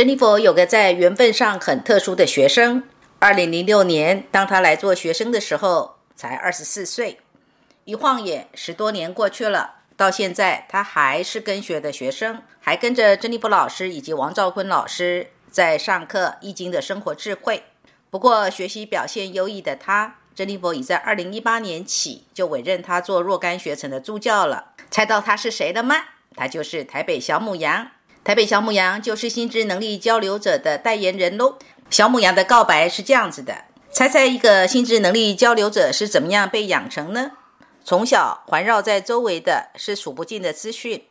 珍妮佛有个在缘分上很特殊的学生。二零零六年，当他来做学生的时候，才二十四岁。一晃眼，十多年过去了，到现在他还是跟学的学生，还跟着珍妮佛老师以及王兆坤老师在上课《易经》的生活智慧。不过，学习表现优异的他，珍妮佛已在二零一八年起就委任他做若干学程的助教了。猜到他是谁了吗？他就是台北小母羊。台北小母羊就是心智能力交流者的代言人喽。小母羊的告白是这样子的：猜猜一个心智能力交流者是怎么样被养成呢？从小环绕在周围的是数不尽的资讯，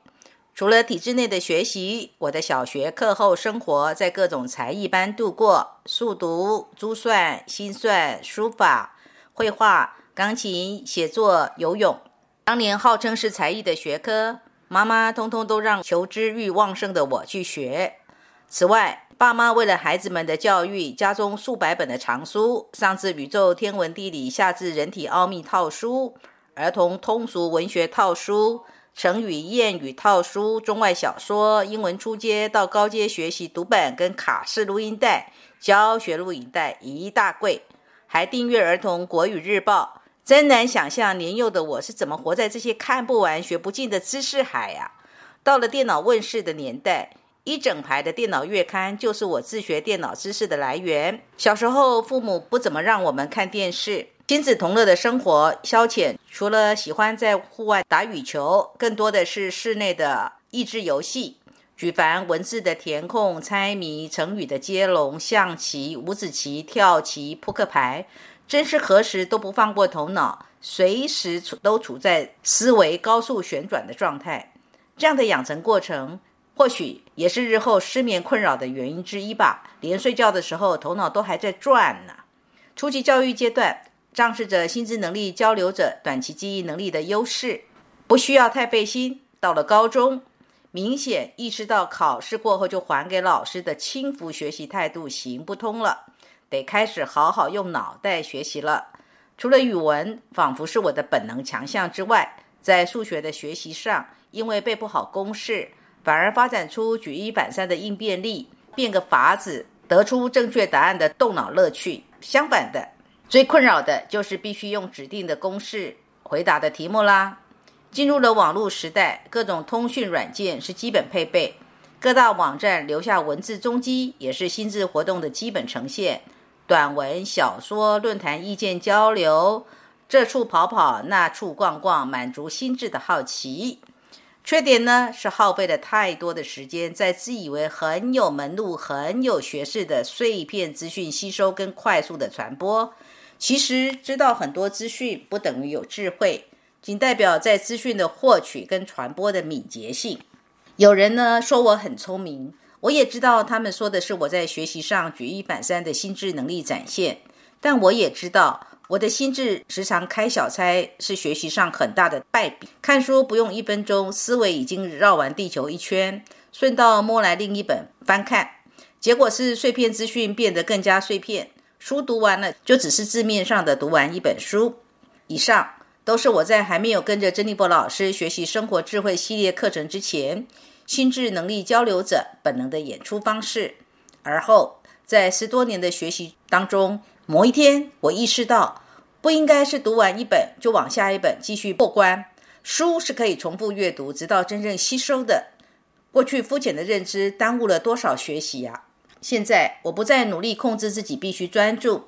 除了体制内的学习，我的小学课后生活在各种才艺班度过，速读、珠算、心算、书法、绘画、钢琴、写作、游泳。当年号称是才艺的学科，妈妈通通都让求知欲旺盛的我去学。此外，爸妈为了孩子们的教育，家中数百本的藏书，上至宇宙天文地理，下至人体奥秘套书，儿童通俗文学套书，成语谚语套书，中外小说，英文初阶到高阶学习读本跟卡式录音带，教学录影带一大柜，还订阅儿童国语日报。真难想象年幼的我是怎么活在这些看不完、学不尽的知识海呀！到了电脑问世的年代。一整排的电脑月刊就是我自学电脑知识的来源。小时候，父母不怎么让我们看电视，亲子同乐的生活消遣，除了喜欢在户外打羽球，更多的是室内的益智游戏，举凡文字的填空、猜谜、成语的接龙、象棋、五子棋、跳棋、扑克牌，真是何时都不放过头脑，随时处都处在思维高速旋转的状态。这样的养成过程。或许也是日后失眠困扰的原因之一吧。连睡觉的时候，头脑都还在转呢。初级教育阶段，仗势着心智能力交流者短期记忆能力的优势，不需要太费心。到了高中，明显意识到考试过后就还给老师的轻浮学习态度行不通了，得开始好好用脑袋学习了。除了语文仿佛是我的本能强项之外，在数学的学习上，因为背不好公式。反而发展出举一反三的应变力，变个法子得出正确答案的动脑乐趣。相反的，最困扰的就是必须用指定的公式回答的题目啦。进入了网络时代，各种通讯软件是基本配备，各大网站留下文字踪迹也是心智活动的基本呈现。短文、小说、论坛意见交流，这处跑跑，那处逛逛，满足心智的好奇。缺点呢是耗费了太多的时间在自以为很有门路、很有学识的碎片资讯吸收跟快速的传播。其实知道很多资讯不等于有智慧，仅代表在资讯的获取跟传播的敏捷性。有人呢说我很聪明，我也知道他们说的是我在学习上举一反三的心智能力展现，但我也知道。我的心智时常开小差，是学习上很大的败笔。看书不用一分钟，思维已经绕完地球一圈，顺道摸来另一本翻看，结果是碎片资讯变得更加碎片。书读完了，就只是字面上的读完一本书。以上都是我在还没有跟着珍妮波老师学习生活智慧系列课程之前，心智能力交流者本能的演出方式。而后在十多年的学习当中。某一天，我意识到不应该是读完一本就往下一本继续过关。书是可以重复阅读，直到真正吸收的。过去肤浅的认知耽误了多少学习呀！现在我不再努力控制自己，必须专注。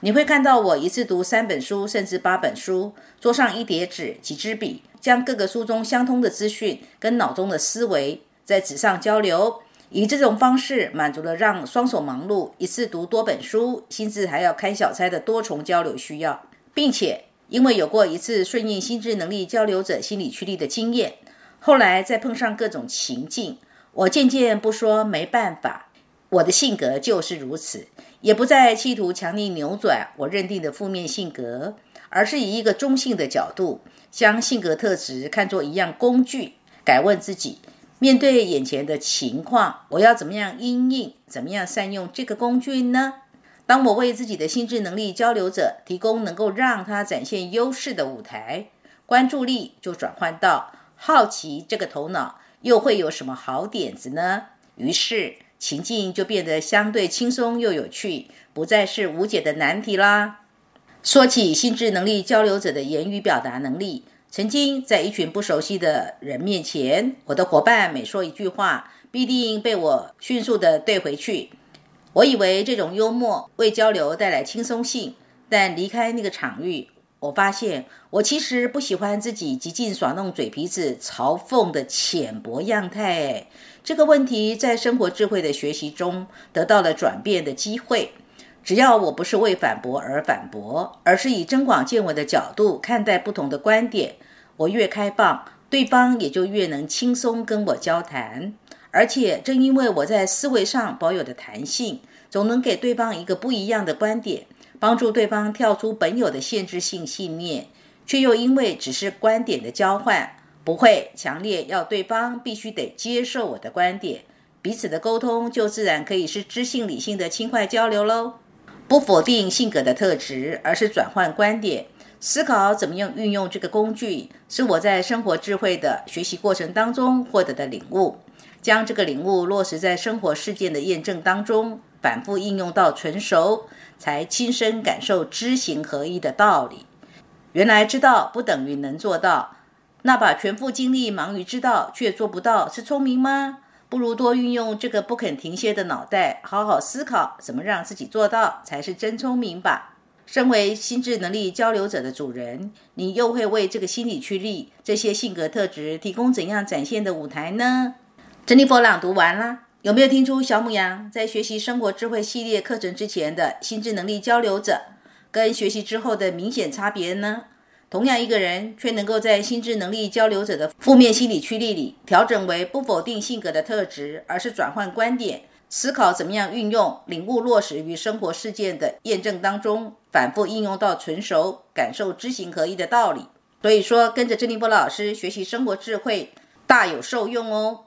你会看到我一次读三本书，甚至八本书，桌上一叠纸、几支笔，将各个书中相通的资讯跟脑中的思维在纸上交流。以这种方式满足了让双手忙碌、一次读多本书、心智还要开小差的多重交流需要，并且因为有过一次顺应心智能力交流者心理驱力的经验，后来再碰上各种情境，我渐渐不说没办法，我的性格就是如此，也不再企图强力扭转我认定的负面性格，而是以一个中性的角度，将性格特质看作一样工具，改问自己。面对眼前的情况，我要怎么样应应？怎么样善用这个工具呢？当我为自己的心智能力交流者提供能够让他展现优势的舞台，关注力就转换到好奇，这个头脑又会有什么好点子呢？于是情境就变得相对轻松又有趣，不再是无解的难题啦。说起心智能力交流者的言语表达能力，曾经在一群不熟悉的人面前，我的伙伴每说一句话，必定被我迅速的怼回去。我以为这种幽默为交流带来轻松性，但离开那个场域。我发现，我其实不喜欢自己极尽耍弄嘴皮子、嘲讽的浅薄样态。这个问题在生活智慧的学习中得到了转变的机会。只要我不是为反驳而反驳，而是以增广见闻的角度看待不同的观点，我越开放，对方也就越能轻松跟我交谈。而且，正因为我在思维上保有的弹性，总能给对方一个不一样的观点。帮助对方跳出本有的限制性信念，却又因为只是观点的交换，不会强烈要对方必须得接受我的观点，彼此的沟通就自然可以是知性理性的轻快交流喽。不否定性格的特质，而是转换观点，思考怎么样运用这个工具，是我在生活智慧的学习过程当中获得的领悟，将这个领悟落实在生活事件的验证当中，反复应用到纯熟。才亲身感受知行合一的道理。原来知道不等于能做到，那把全副精力忙于知道却做不到，是聪明吗？不如多运用这个不肯停歇的脑袋，好好思考怎么让自己做到，才是真聪明吧。身为心智能力交流者的主人，你又会为这个心理驱力、这些性格特质提供怎样展现的舞台呢？珍妮佛朗读完了。有没有听出小母羊在学习生活智慧系列课程之前的心智能力交流者，跟学习之后的明显差别呢？同样一个人，却能够在心智能力交流者的负面心理驱力里，调整为不否定性格的特质，而是转换观点，思考怎么样运用、领悟、落实于生活事件的验证当中，反复应用到纯熟，感受知行合一的道理。所以说，跟着郑立波老师学习生活智慧，大有受用哦。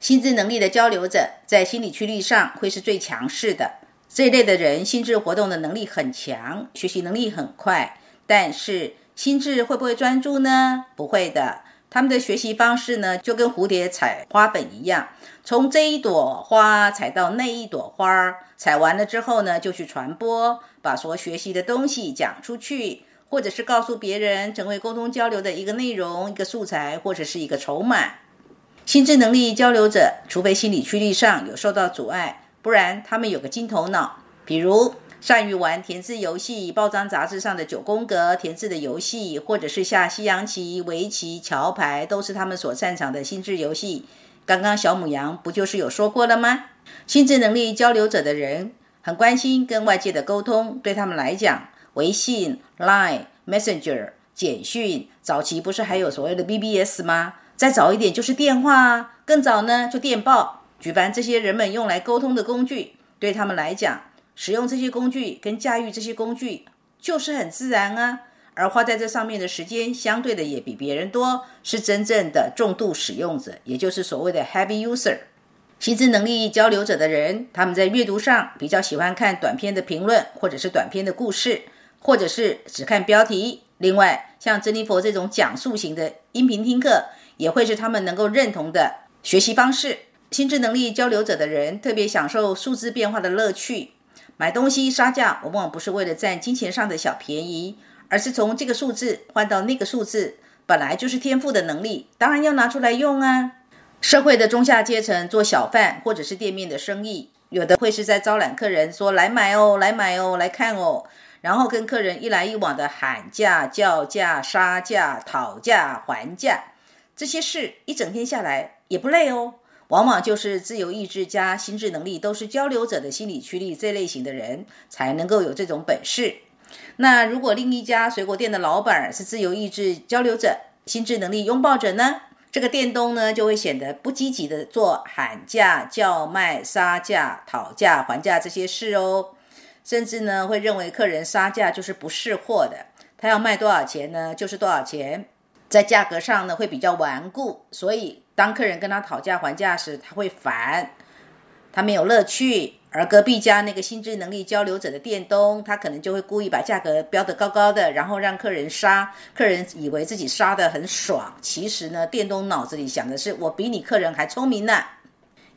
心智能力的交流者在心理驱力上会是最强势的。这一类的人心智活动的能力很强，学习能力很快，但是心智会不会专注呢？不会的。他们的学习方式呢，就跟蝴蝶采花粉一样，从这一朵花采到那一朵花，采完了之后呢，就去传播，把所学习的东西讲出去，或者是告诉别人，成为沟通交流的一个内容、一个素材，或者是一个筹码。心智能力交流者，除非心理驱力上有受到阻碍，不然他们有个金头脑，比如善于玩填字游戏、报章杂志上的九宫格填字的游戏，或者是下西洋棋、围棋、桥牌，都是他们所擅长的心智游戏。刚刚小母羊不就是有说过了吗？心智能力交流者的人很关心跟外界的沟通，对他们来讲，微信、Line、Messenger、简讯，早期不是还有所谓的 BBS 吗？再早一点就是电话，更早呢就电报。举办这些人们用来沟通的工具，对他们来讲，使用这些工具跟驾驭这些工具就是很自然啊。而花在这上面的时间，相对的也比别人多，是真正的重度使用者，也就是所谓的 heavy user。心智能力交流者的人，他们在阅读上比较喜欢看短篇的评论，或者是短篇的故事，或者是只看标题。另外，像珍妮佛这种讲述型的音频听课。也会是他们能够认同的学习方式。心智能力交流者的人特别享受数字变化的乐趣。买东西杀价，往往不是为了占金钱上的小便宜，而是从这个数字换到那个数字，本来就是天赋的能力，当然要拿出来用啊。社会的中下阶层做小贩或者是店面的生意，有的会是在招揽客人，说来买哦，来买哦，来看哦，然后跟客人一来一往的喊价、叫价、杀价、讨价还价。这些事一整天下来也不累哦，往往就是自由意志加心智能力都是交流者的心理驱力这类型的人才能够有这种本事。那如果另一家水果店的老板是自由意志交流者、心智能力拥抱者呢？这个店东呢就会显得不积极的做喊价、叫卖、杀价、讨价还价这些事哦，甚至呢会认为客人杀价就是不识货的，他要卖多少钱呢就是多少钱。在价格上呢会比较顽固，所以当客人跟他讨价还价时，他会烦，他没有乐趣。而隔壁家那个心智能力交流者的店东，他可能就会故意把价格标得高高的，然后让客人杀，客人以为自己杀得很爽，其实呢，店东脑子里想的是我比你客人还聪明呢。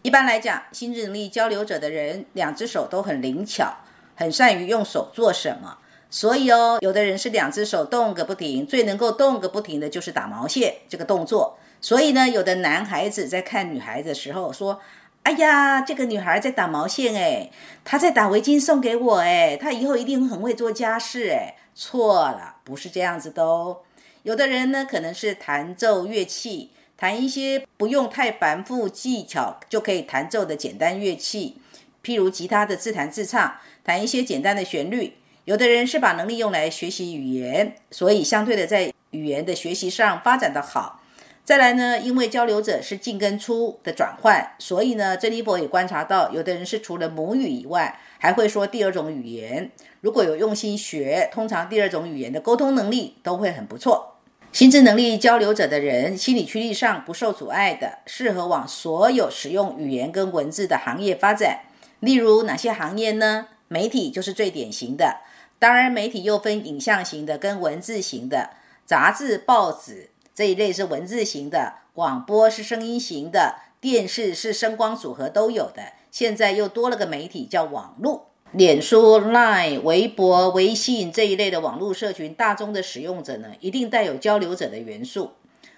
一般来讲，心智能力交流者的人，两只手都很灵巧，很善于用手做什么。所以哦，有的人是两只手动个不停，最能够动个不停的就是打毛线这个动作。所以呢，有的男孩子在看女孩子的时候说：“哎呀，这个女孩在打毛线哎，她在打围巾送给我哎，她以后一定很会做家事哎。”错了，不是这样子的哦。有的人呢，可能是弹奏乐器，弹一些不用太繁复技巧就可以弹奏的简单乐器，譬如吉他的自弹自唱，弹一些简单的旋律。有的人是把能力用来学习语言，所以相对的在语言的学习上发展的好。再来呢，因为交流者是进跟出的转换，所以呢，珍妮佛也观察到，有的人是除了母语以外，还会说第二种语言。如果有用心学，通常第二种语言的沟通能力都会很不错。心智能力交流者的人，心理驱力上不受阻碍的，适合往所有使用语言跟文字的行业发展。例如哪些行业呢？媒体就是最典型的。当然，媒体又分影像型的跟文字型的，杂志、报纸这一类是文字型的，广播是声音型的，电视是声光组合都有的。现在又多了个媒体叫网络，脸书、Line、微博、微信这一类的网络社群，大众的使用者呢，一定带有交流者的元素。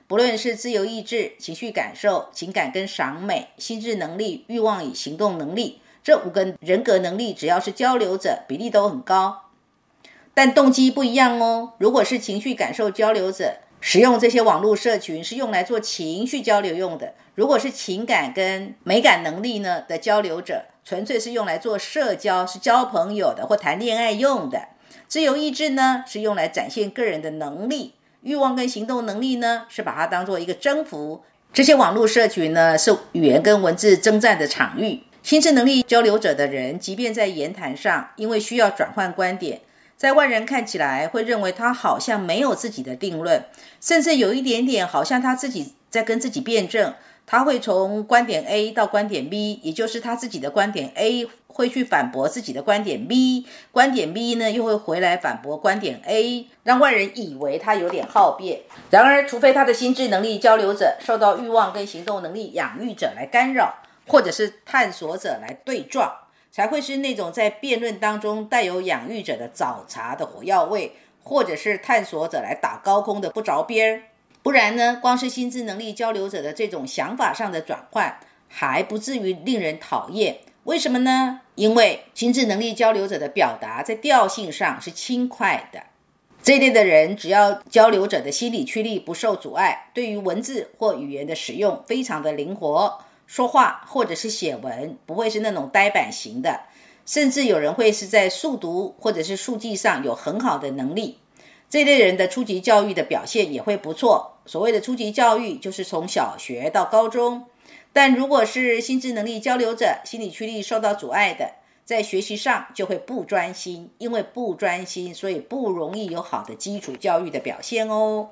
不论是自由意志、情绪感受、情感跟赏美、心智能力、欲望与行动能力这五个人格能力，只要是交流者，比例都很高。但动机不一样哦。如果是情绪感受交流者，使用这些网络社群是用来做情绪交流用的；如果是情感跟美感能力呢的交流者，纯粹是用来做社交，是交朋友的或谈恋爱用的。自由意志呢是用来展现个人的能力，欲望跟行动能力呢是把它当做一个征服。这些网络社群呢是语言跟文字征战的场域。心智能力交流者的人，即便在言谈上，因为需要转换观点。在外人看起来会认为他好像没有自己的定论，甚至有一点点好像他自己在跟自己辩证。他会从观点 A 到观点 B，也就是他自己的观点 A 会去反驳自己的观点 B，观点 B 呢又会回来反驳观点 A，让外人以为他有点好辩。然而，除非他的心智能力交流者受到欲望跟行动能力养育者来干扰，或者是探索者来对撞。才会是那种在辩论当中带有养育者的早茶的火药味，或者是探索者来打高空的不着边儿。不然呢，光是心智能力交流者的这种想法上的转换，还不至于令人讨厌。为什么呢？因为心智能力交流者的表达在调性上是轻快的。这类的人，只要交流者的心理驱力不受阻碍，对于文字或语言的使用非常的灵活。说话或者是写文，不会是那种呆板型的，甚至有人会是在速读或者是速记上有很好的能力。这类人的初级教育的表现也会不错。所谓的初级教育，就是从小学到高中。但如果是心智能力交流者，心理驱力受到阻碍的，在学习上就会不专心，因为不专心，所以不容易有好的基础教育的表现哦。